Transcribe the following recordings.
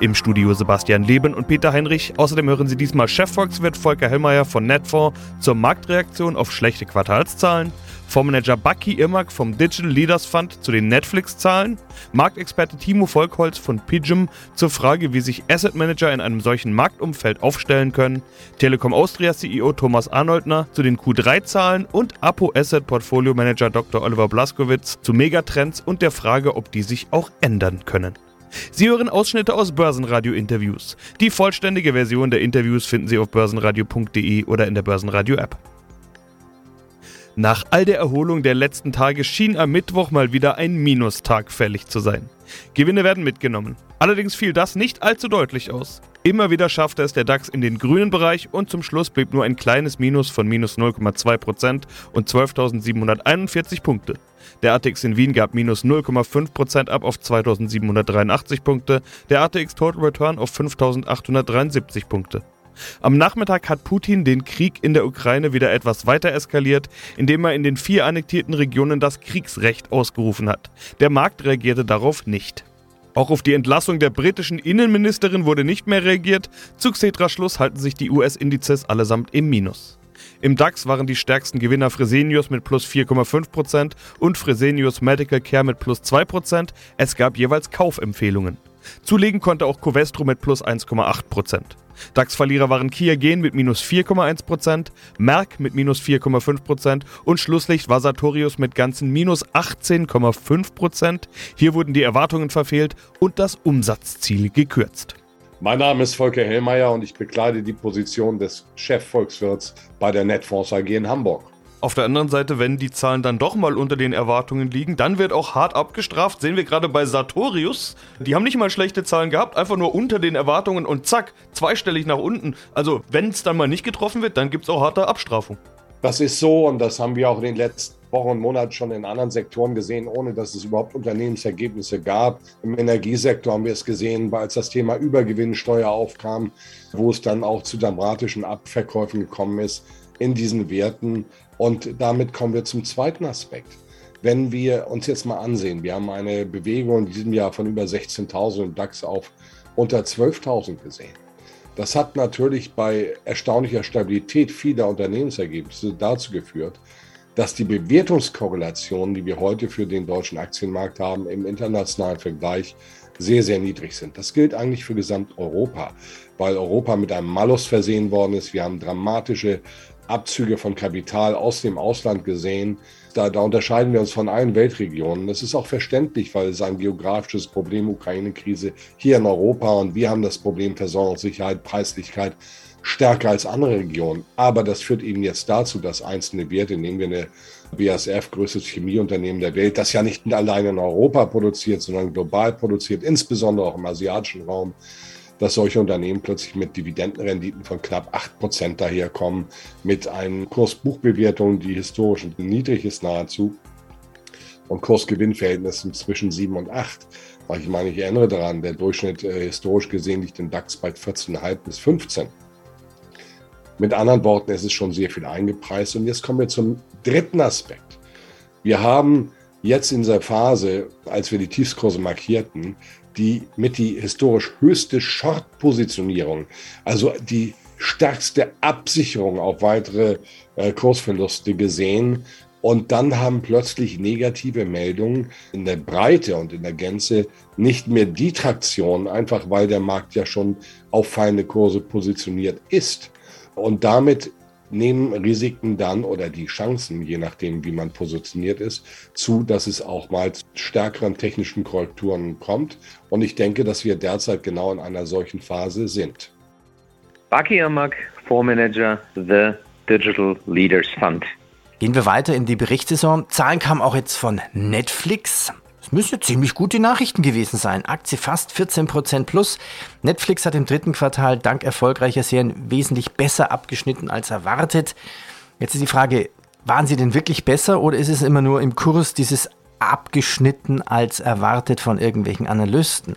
Im Studio Sebastian Leben und Peter Heinrich. Außerdem hören Sie diesmal Chefvolkswirt Volker Hellmeier von Netfonds zur Marktreaktion auf schlechte Quartalszahlen, Fondsmanager Bucky Irmak vom Digital Leaders Fund zu den Netflix-Zahlen, Marktexperte Timo Volkholz von PGIM zur Frage, wie sich Asset Manager in einem solchen Marktumfeld aufstellen können, Telekom Austria CEO Thomas Arnoldner zu den Q3-Zahlen und Apo Asset Portfolio Manager Dr. Oliver Blaskowitz zu Megatrends und der Frage, ob die sich auch ändern können. Sie hören Ausschnitte aus Börsenradio-Interviews. Die vollständige Version der Interviews finden Sie auf börsenradio.de oder in der Börsenradio-App. Nach all der Erholung der letzten Tage schien am Mittwoch mal wieder ein Minustag fällig zu sein. Gewinne werden mitgenommen. Allerdings fiel das nicht allzu deutlich aus. Immer wieder schaffte es der DAX in den grünen Bereich und zum Schluss blieb nur ein kleines Minus von minus 0,2% und 12.741 Punkte. Der ATX in Wien gab minus 0,5% ab auf 2.783 Punkte, der ATX Total Return auf 5.873 Punkte. Am Nachmittag hat Putin den Krieg in der Ukraine wieder etwas weiter eskaliert, indem er in den vier annektierten Regionen das Kriegsrecht ausgerufen hat. Der Markt reagierte darauf nicht. Auch auf die Entlassung der britischen Innenministerin wurde nicht mehr reagiert. Zu Xetra-Schluss halten sich die US-Indizes allesamt im Minus. Im DAX waren die stärksten Gewinner Fresenius mit plus 4,5% und Fresenius Medical Care mit plus 2%. Es gab jeweils Kaufempfehlungen. Zulegen konnte auch Covestro mit plus 1,8%. DAX-Verlierer waren Kia Gen mit minus 4,1%, Merck mit minus 4,5% und Schlusslicht war Sartorius mit ganzen minus 18,5%. Hier wurden die Erwartungen verfehlt und das Umsatzziel gekürzt. Mein Name ist Volker Hellmeier und ich bekleide die Position des Chefvolkswirts bei der Netfonds AG in Hamburg. Auf der anderen Seite, wenn die Zahlen dann doch mal unter den Erwartungen liegen, dann wird auch hart abgestraft. Sehen wir gerade bei Sartorius. Die haben nicht mal schlechte Zahlen gehabt, einfach nur unter den Erwartungen und zack, zweistellig nach unten. Also, wenn es dann mal nicht getroffen wird, dann gibt es auch harte Abstrafung. Das ist so und das haben wir auch in den letzten Wochen und Monaten schon in anderen Sektoren gesehen, ohne dass es überhaupt Unternehmensergebnisse gab. Im Energiesektor haben wir es gesehen, als das Thema Übergewinnsteuer aufkam, wo es dann auch zu dramatischen Abverkäufen gekommen ist in diesen Werten. Und damit kommen wir zum zweiten Aspekt. Wenn wir uns jetzt mal ansehen, wir haben eine Bewegung in diesem Jahr von über 16.000 im DAX auf unter 12.000 gesehen. Das hat natürlich bei erstaunlicher Stabilität vieler Unternehmensergebnisse dazu geführt, dass die Bewertungskorrelationen, die wir heute für den deutschen Aktienmarkt haben, im internationalen Vergleich sehr, sehr niedrig sind. Das gilt eigentlich für Gesamteuropa, weil Europa mit einem Malus versehen worden ist. Wir haben dramatische Abzüge von Kapital aus dem Ausland gesehen. Da, da, unterscheiden wir uns von allen Weltregionen. Das ist auch verständlich, weil es ein geografisches Problem, Ukraine-Krise hier in Europa und wir haben das Problem Versorgungssicherheit, Preislichkeit stärker als andere Regionen. Aber das führt eben jetzt dazu, dass einzelne Werte, nehmen wir eine BASF, größtes Chemieunternehmen der Welt, das ja nicht allein in Europa produziert, sondern global produziert, insbesondere auch im asiatischen Raum, dass solche Unternehmen plötzlich mit Dividendenrenditen von knapp 8% daherkommen, mit einer Kursbuchbewertung, die historisch niedrig ist nahezu, und Kursgewinnverhältnissen zwischen 7 und 8. Weil ich meine, ich erinnere daran, der Durchschnitt äh, historisch gesehen liegt im DAX bei 14,5 bis 15. Mit anderen Worten, es ist schon sehr viel eingepreist. Und jetzt kommen wir zum dritten Aspekt. Wir haben jetzt in dieser Phase, als wir die Tiefskurse markierten, die mit die historisch höchste Short-Positionierung, also die stärkste Absicherung auf weitere äh, Kursverluste gesehen. Und dann haben plötzlich negative Meldungen in der Breite und in der Gänze nicht mehr die Traktion, einfach weil der Markt ja schon auf feine Kurse positioniert ist. Und damit nehmen Risiken dann oder die Chancen, je nachdem, wie man positioniert ist, zu, dass es auch mal zu stärkeren technischen Korrekturen kommt. Und ich denke, dass wir derzeit genau in einer solchen Phase sind. Baki Amak, Fondsmanager, The Digital Leaders Fund. Gehen wir weiter in die Berichtssaison. Zahlen kamen auch jetzt von Netflix. Es müssen ziemlich gute Nachrichten gewesen sein. Aktie fast 14% plus. Netflix hat im dritten Quartal dank erfolgreicher Serien wesentlich besser abgeschnitten als erwartet. Jetzt ist die Frage, waren sie denn wirklich besser oder ist es immer nur im Kurs dieses abgeschnitten als erwartet von irgendwelchen Analysten.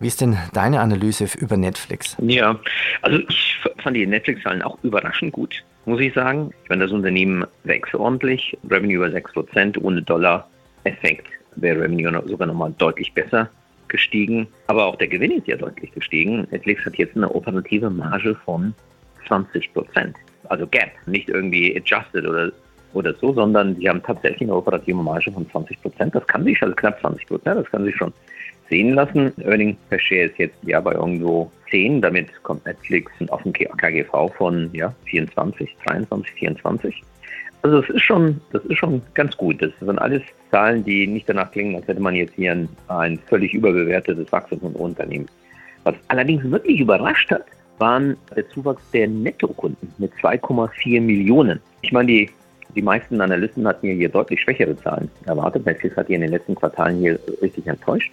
Wie ist denn deine Analyse über Netflix? Ja, also ich fand die Netflix-Zahlen auch überraschend gut, muss ich sagen. Wenn das Unternehmen wächst ordentlich, Revenue über 6%, ohne Dollar-Effekt wäre Revenue sogar nochmal deutlich besser gestiegen. Aber auch der Gewinn ist ja deutlich gestiegen. Netflix hat jetzt eine operative Marge von 20 Prozent. Also Gap, nicht irgendwie adjusted oder, oder so, sondern sie haben tatsächlich eine operative Marge von 20 Prozent. Das kann sich, also knapp 20 Prozent, das kann sich schon sehen lassen. Earning per Share ist jetzt ja bei irgendwo 10. Damit kommt Netflix auf ein KGV von ja, 24, 23, 24. Also das ist schon, das ist schon ganz gut. Das sind alles Zahlen, die nicht danach klingen, als hätte man jetzt hier ein, ein völlig überbewertetes Wachstumsunternehmen. Was allerdings wirklich überrascht hat, waren der Zuwachs der Nettokunden mit 2,4 Millionen. Ich meine, die, die meisten Analysten hatten hier deutlich schwächere Zahlen erwartet. Netflix hat hier in den letzten Quartalen hier richtig enttäuscht.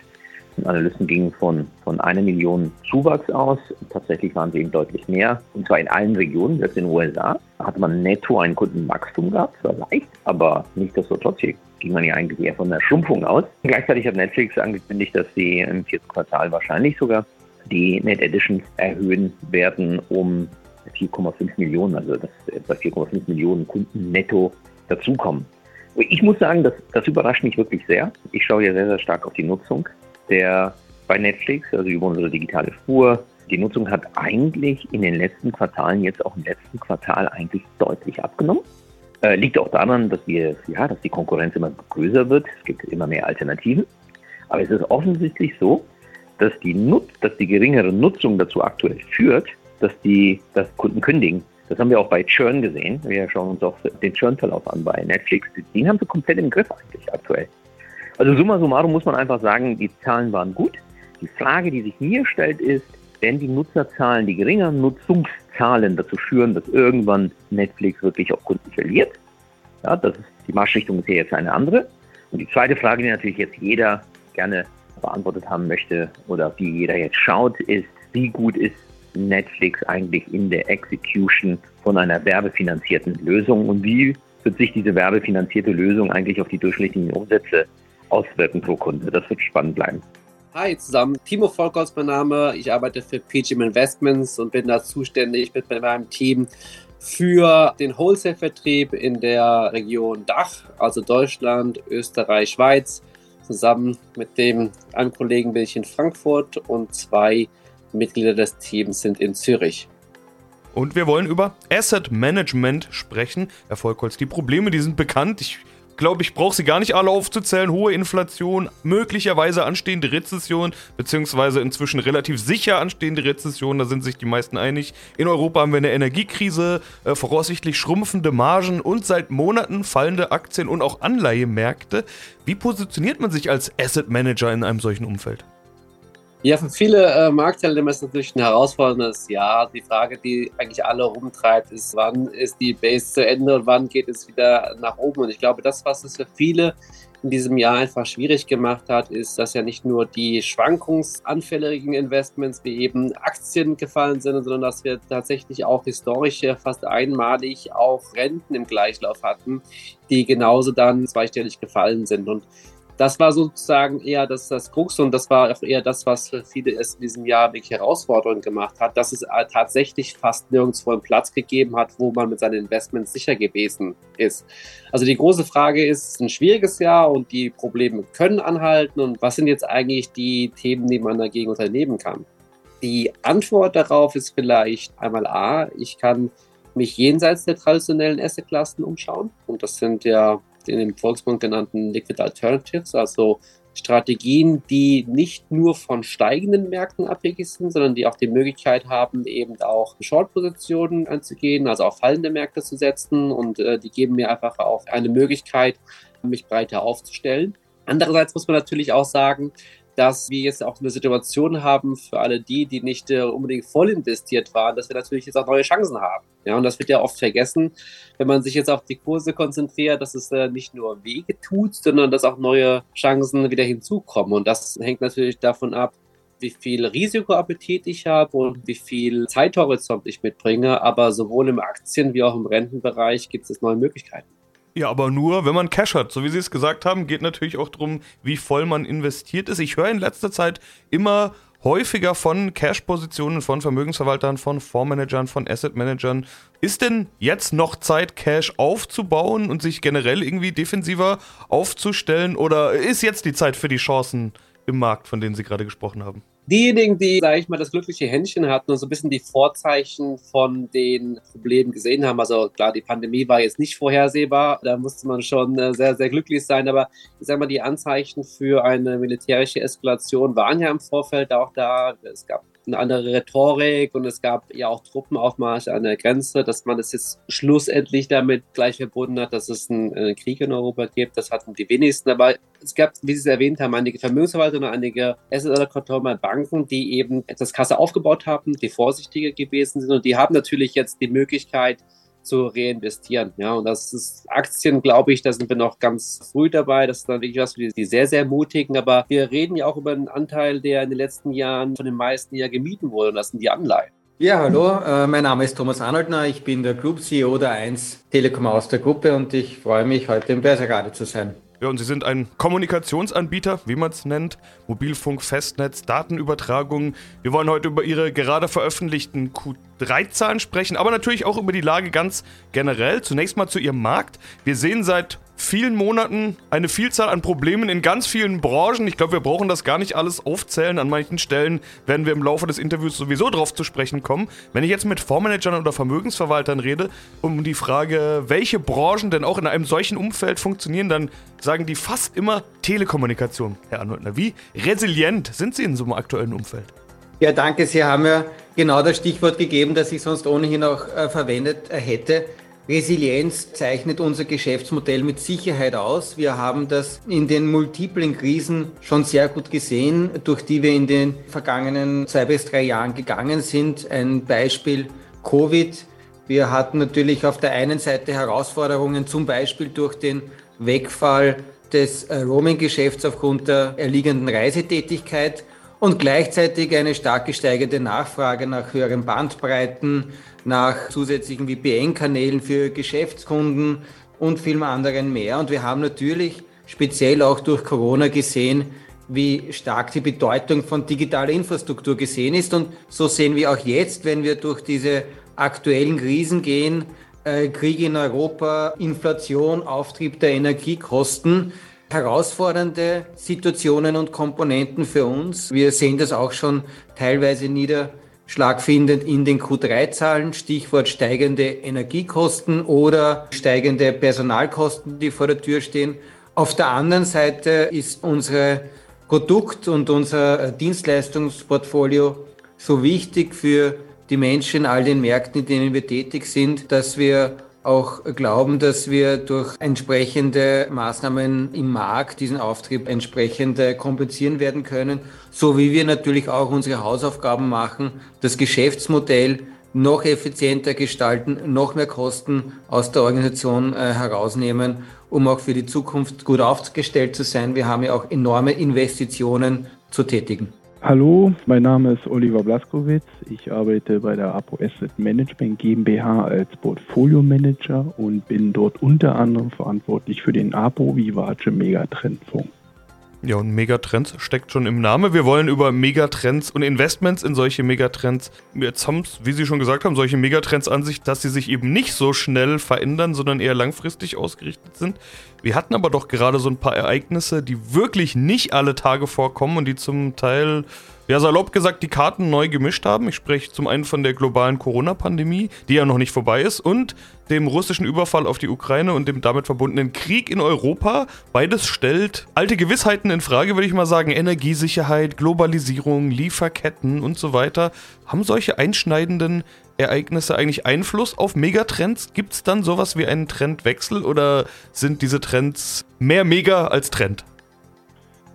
Analysten gingen von, von einer Million Zuwachs aus. Tatsächlich waren sie eben deutlich mehr. Und zwar in allen Regionen. Jetzt in den USA hat man netto ein Kundenwachstum gehabt. Zwar leicht, aber nicht so trotzdem ging man ja eigentlich eher von einer Schrumpfung aus. Gleichzeitig hat Netflix angekündigt, dass sie im vierten Quartal wahrscheinlich sogar die Net Editions erhöhen werden um 4,5 Millionen, also dass etwa 4,5 Millionen Kunden netto dazukommen. Ich muss sagen, das, das überrascht mich wirklich sehr. Ich schaue ja sehr, sehr stark auf die Nutzung der bei Netflix, also über unsere digitale Spur. Die Nutzung hat eigentlich in den letzten Quartalen, jetzt auch im letzten Quartal, eigentlich deutlich abgenommen. Äh, liegt auch daran, dass wir, ja, dass die Konkurrenz immer größer wird. Es gibt immer mehr Alternativen. Aber es ist offensichtlich so, dass die, Nut dass die geringere Nutzung dazu aktuell führt, dass die dass Kunden kündigen. Das haben wir auch bei Churn gesehen. Wir schauen uns auch den Churn-Verlauf an bei Netflix. Den haben sie komplett im Griff eigentlich aktuell. Also summa summarum muss man einfach sagen, die Zahlen waren gut. Die Frage, die sich mir stellt, ist, werden die Nutzerzahlen, die geringeren Nutzungszahlen dazu führen, dass irgendwann Netflix wirklich auch Kunden verliert? Ja, das ist, die Marschrichtung ist hier jetzt eine andere. Und die zweite Frage, die natürlich jetzt jeder gerne beantwortet haben möchte oder die jeder jetzt schaut, ist, wie gut ist Netflix eigentlich in der Execution von einer werbefinanzierten Lösung und wie wird sich diese werbefinanzierte Lösung eigentlich auf die durchschnittlichen Umsätze auswirken pro Kunde. Das wird spannend bleiben. Hi zusammen, Timo Volkholz mein Name. Ich arbeite für PGM Investments und bin da zuständig mit meinem Team für den Wholesale-Vertrieb in der Region Dach, also Deutschland, Österreich, Schweiz. Zusammen mit dem einem Kollegen bin ich in Frankfurt und zwei Mitglieder des Teams sind in Zürich. Und wir wollen über Asset Management sprechen. Herr Volkholz, die Probleme, die sind bekannt. Ich glaube, ich brauche sie gar nicht alle aufzuzählen. Hohe Inflation, möglicherweise anstehende Rezession, beziehungsweise inzwischen relativ sicher anstehende Rezession, da sind sich die meisten einig. In Europa haben wir eine Energiekrise, äh, voraussichtlich schrumpfende Margen und seit Monaten fallende Aktien- und auch Anleihemärkte. Wie positioniert man sich als Asset Manager in einem solchen Umfeld? Ja, für viele äh, Marktteilnehmer ist natürlich ein herausforderndes Jahr. Die Frage, die eigentlich alle rumtreibt, ist, wann ist die Base zu Ende und wann geht es wieder nach oben? Und ich glaube, das, was es für viele in diesem Jahr einfach schwierig gemacht hat, ist, dass ja nicht nur die schwankungsanfälligen Investments wie eben Aktien gefallen sind, sondern dass wir tatsächlich auch historisch fast einmalig auch Renten im Gleichlauf hatten, die genauso dann zweistellig gefallen sind. Und das war sozusagen eher das, das Krux und das war auch eher das, was für viele es in diesem Jahr wirklich herausfordernd gemacht hat, dass es äh, tatsächlich fast nirgendwo einen Platz gegeben hat, wo man mit seinen Investments sicher gewesen ist. Also die große Frage ist, es ist ein schwieriges Jahr und die Probleme können anhalten und was sind jetzt eigentlich die Themen, die man dagegen unternehmen kann? Die Antwort darauf ist vielleicht einmal A, ich kann mich jenseits der traditionellen Assetklassen umschauen und das sind ja in dem Volksmund genannten Liquid Alternatives, also Strategien, die nicht nur von steigenden Märkten abhängig sind, sondern die auch die Möglichkeit haben, eben auch Short-Positionen anzugehen, also auf fallende Märkte zu setzen und äh, die geben mir einfach auch eine Möglichkeit, mich breiter aufzustellen. Andererseits muss man natürlich auch sagen, dass wir jetzt auch eine Situation haben für alle die, die nicht äh, unbedingt voll investiert waren, dass wir natürlich jetzt auch neue Chancen haben. Ja, und das wird ja oft vergessen, wenn man sich jetzt auf die Kurse konzentriert, dass es äh, nicht nur Wege tut, sondern dass auch neue Chancen wieder hinzukommen. Und das hängt natürlich davon ab, wie viel Risikoappetit ich habe und wie viel Zeithorizont ich mitbringe. Aber sowohl im Aktien- wie auch im Rentenbereich gibt es neue Möglichkeiten. Ja, aber nur, wenn man Cash hat. So wie Sie es gesagt haben, geht natürlich auch darum, wie voll man investiert ist. Ich höre in letzter Zeit immer häufiger von Cash-Positionen, von Vermögensverwaltern, von Fondsmanagern, von Asset-Managern. Ist denn jetzt noch Zeit, Cash aufzubauen und sich generell irgendwie defensiver aufzustellen? Oder ist jetzt die Zeit für die Chancen im Markt, von denen Sie gerade gesprochen haben? Diejenigen, die, sage ich mal, das glückliche Händchen hatten und so ein bisschen die Vorzeichen von den Problemen gesehen haben. Also klar, die Pandemie war jetzt nicht vorhersehbar, da musste man schon äh, sehr, sehr glücklich sein, aber ich sage mal, die Anzeichen für eine militärische Eskalation waren ja im Vorfeld auch da. Es gab eine andere Rhetorik und es gab ja auch Truppenaufmarsche an der Grenze, dass man es jetzt schlussendlich damit gleich verbunden hat, dass es einen, einen Krieg in Europa gibt. Das hatten die wenigsten, aber es gab, wie Sie es erwähnt haben, einige Vermögensverwalter und einige Asset Banken, die eben etwas Kasse aufgebaut haben, die vorsichtiger gewesen sind und die haben natürlich jetzt die Möglichkeit, zu reinvestieren. Ja, und das ist Aktien, glaube ich, da sind wir noch ganz früh dabei. Das ist dann wirklich was für die, sehr, sehr mutigen. Aber wir reden ja auch über einen Anteil, der in den letzten Jahren von den meisten ja gemieden wurde. Und das sind die Anleihen. Ja, hallo, äh, mein Name ist Thomas Arnoldner, ich bin der Group CEO der 1 Telekom aus der Gruppe und ich freue mich, heute im Börserade zu sein. Ja, und Sie sind ein Kommunikationsanbieter, wie man es nennt. Mobilfunk, Festnetz, Datenübertragung. Wir wollen heute über Ihre gerade veröffentlichten Q3-Zahlen sprechen, aber natürlich auch über die Lage ganz generell. Zunächst mal zu Ihrem Markt. Wir sehen seit vielen Monaten eine Vielzahl an Problemen in ganz vielen Branchen. Ich glaube, wir brauchen das gar nicht alles aufzählen. An manchen Stellen werden wir im Laufe des Interviews sowieso drauf zu sprechen kommen. Wenn ich jetzt mit Fondsmanagern oder Vermögensverwaltern rede, um die Frage, welche Branchen denn auch in einem solchen Umfeld funktionieren, dann sagen die fast immer Telekommunikation, Herr Arnoldner. Wie resilient sind Sie in so einem aktuellen Umfeld? Ja, danke. Sie haben ja genau das Stichwort gegeben, das ich sonst ohnehin auch äh, verwendet äh, hätte. Resilienz zeichnet unser Geschäftsmodell mit Sicherheit aus. Wir haben das in den multiplen Krisen schon sehr gut gesehen, durch die wir in den vergangenen zwei bis drei Jahren gegangen sind. Ein Beispiel Covid. Wir hatten natürlich auf der einen Seite Herausforderungen, zum Beispiel durch den Wegfall des äh, Roaming-Geschäfts aufgrund der erliegenden Reisetätigkeit und gleichzeitig eine stark gesteigerte Nachfrage nach höheren Bandbreiten, nach zusätzlichen VPN-Kanälen für Geschäftskunden und vielen anderen mehr. Und wir haben natürlich speziell auch durch Corona gesehen, wie stark die Bedeutung von digitaler Infrastruktur gesehen ist. Und so sehen wir auch jetzt, wenn wir durch diese aktuellen Krisen gehen, äh, Krieg in Europa, Inflation, Auftrieb der Energiekosten, herausfordernde Situationen und Komponenten für uns. Wir sehen das auch schon teilweise Niederschlag findend in den Q3-Zahlen, Stichwort steigende Energiekosten oder steigende Personalkosten, die vor der Tür stehen. Auf der anderen Seite ist unsere Produkt- und unser Dienstleistungsportfolio so wichtig für die Menschen in all den Märkten, in denen wir tätig sind, dass wir auch glauben, dass wir durch entsprechende Maßnahmen im Markt diesen Auftrieb entsprechend äh, kompensieren werden können, so wie wir natürlich auch unsere Hausaufgaben machen, das Geschäftsmodell noch effizienter gestalten, noch mehr Kosten aus der Organisation äh, herausnehmen, um auch für die Zukunft gut aufgestellt zu sein. Wir haben ja auch enorme Investitionen zu tätigen. Hallo, mein Name ist Oliver Blaskowitz. Ich arbeite bei der Apo Asset Management GmbH als Portfolio Manager und bin dort unter anderem verantwortlich für den Apo Vivace Megatrendfonds. Ja, und Megatrends steckt schon im Namen. Wir wollen über Megatrends und Investments in solche Megatrends. Jetzt haben es, wie Sie schon gesagt haben, solche Megatrends an sich, dass sie sich eben nicht so schnell verändern, sondern eher langfristig ausgerichtet sind. Wir hatten aber doch gerade so ein paar Ereignisse, die wirklich nicht alle Tage vorkommen und die zum Teil ja, salopp gesagt, die Karten neu gemischt haben. Ich spreche zum einen von der globalen Corona-Pandemie, die ja noch nicht vorbei ist, und dem russischen Überfall auf die Ukraine und dem damit verbundenen Krieg in Europa. Beides stellt alte Gewissheiten in Frage, würde ich mal sagen. Energiesicherheit, Globalisierung, Lieferketten und so weiter. Haben solche einschneidenden Ereignisse eigentlich Einfluss auf Megatrends? Gibt es dann sowas wie einen Trendwechsel oder sind diese Trends mehr Mega als Trend?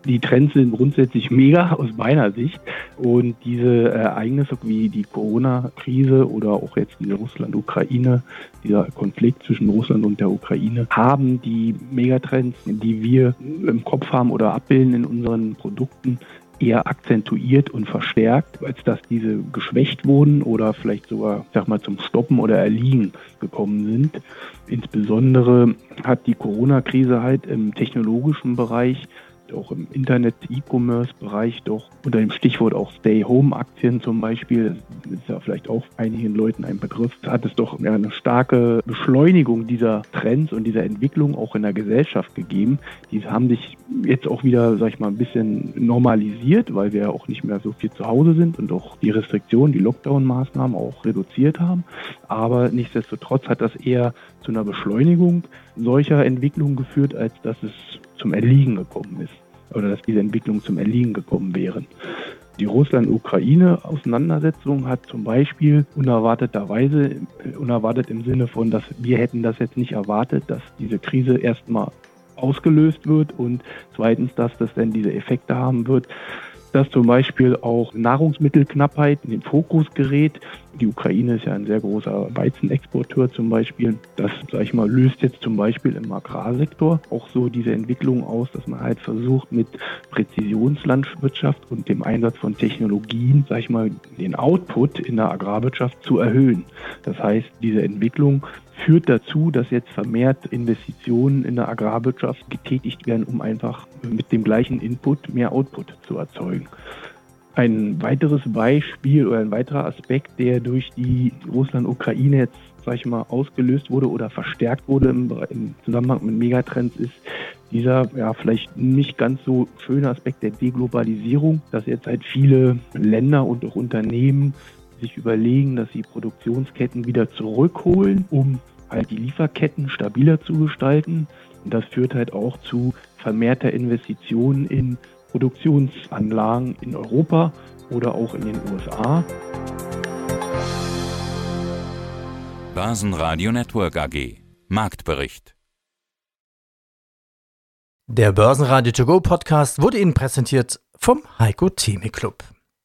Die Trends sind grundsätzlich mega aus meiner Sicht. Und diese Ereignisse wie die Corona-Krise oder auch jetzt diese Russland-Ukraine, dieser Konflikt zwischen Russland und der Ukraine, haben die Megatrends, die wir im Kopf haben oder abbilden in unseren Produkten, eher akzentuiert und verstärkt, als dass diese geschwächt wurden oder vielleicht sogar, sag mal, zum Stoppen oder Erliegen gekommen sind. Insbesondere hat die Corona-Krise halt im technologischen Bereich auch im Internet-E-Commerce-Bereich doch unter dem Stichwort auch Stay-Home-Aktien zum Beispiel, ist ja vielleicht auch einigen Leuten ein Begriff, hat es doch eine starke Beschleunigung dieser Trends und dieser Entwicklung auch in der Gesellschaft gegeben. Die haben sich jetzt auch wieder, sag ich mal, ein bisschen normalisiert, weil wir ja auch nicht mehr so viel zu Hause sind und auch die Restriktionen, die Lockdown-Maßnahmen auch reduziert haben. Aber nichtsdestotrotz hat das eher zu einer Beschleunigung solcher Entwicklungen geführt, als dass es zum Erliegen gekommen ist oder dass diese Entwicklungen zum Erliegen gekommen wären. Die Russland-Ukraine-Auseinandersetzung hat zum Beispiel unerwarteterweise, äh, unerwartet im Sinne von, dass wir hätten das jetzt nicht erwartet, dass diese Krise erstmal ausgelöst wird und zweitens, dass das dann diese Effekte haben wird, dass zum Beispiel auch Nahrungsmittelknappheit in den Fokus gerät. Die Ukraine ist ja ein sehr großer Weizenexporteur zum Beispiel. Das, sag ich mal, löst jetzt zum Beispiel im Agrarsektor auch so diese Entwicklung aus, dass man halt versucht, mit Präzisionslandwirtschaft und dem Einsatz von Technologien, sag ich mal, den Output in der Agrarwirtschaft zu erhöhen. Das heißt, diese Entwicklung führt dazu, dass jetzt vermehrt Investitionen in der Agrarwirtschaft getätigt werden, um einfach mit dem gleichen Input mehr Output zu erzeugen. Ein weiteres Beispiel oder ein weiterer Aspekt, der durch die Russland-Ukraine jetzt, sag ich mal, ausgelöst wurde oder verstärkt wurde im, im Zusammenhang mit Megatrends, ist dieser ja vielleicht nicht ganz so schöne Aspekt der Deglobalisierung, dass jetzt halt viele Länder und auch Unternehmen sich überlegen, dass sie Produktionsketten wieder zurückholen, um halt die Lieferketten stabiler zu gestalten. Und das führt halt auch zu vermehrter Investitionen in Produktionsanlagen in Europa oder auch in den USA. Börsenradio Network AG Marktbericht Der Börsenradio To Go Podcast wurde Ihnen präsentiert vom Heiko Theme Club.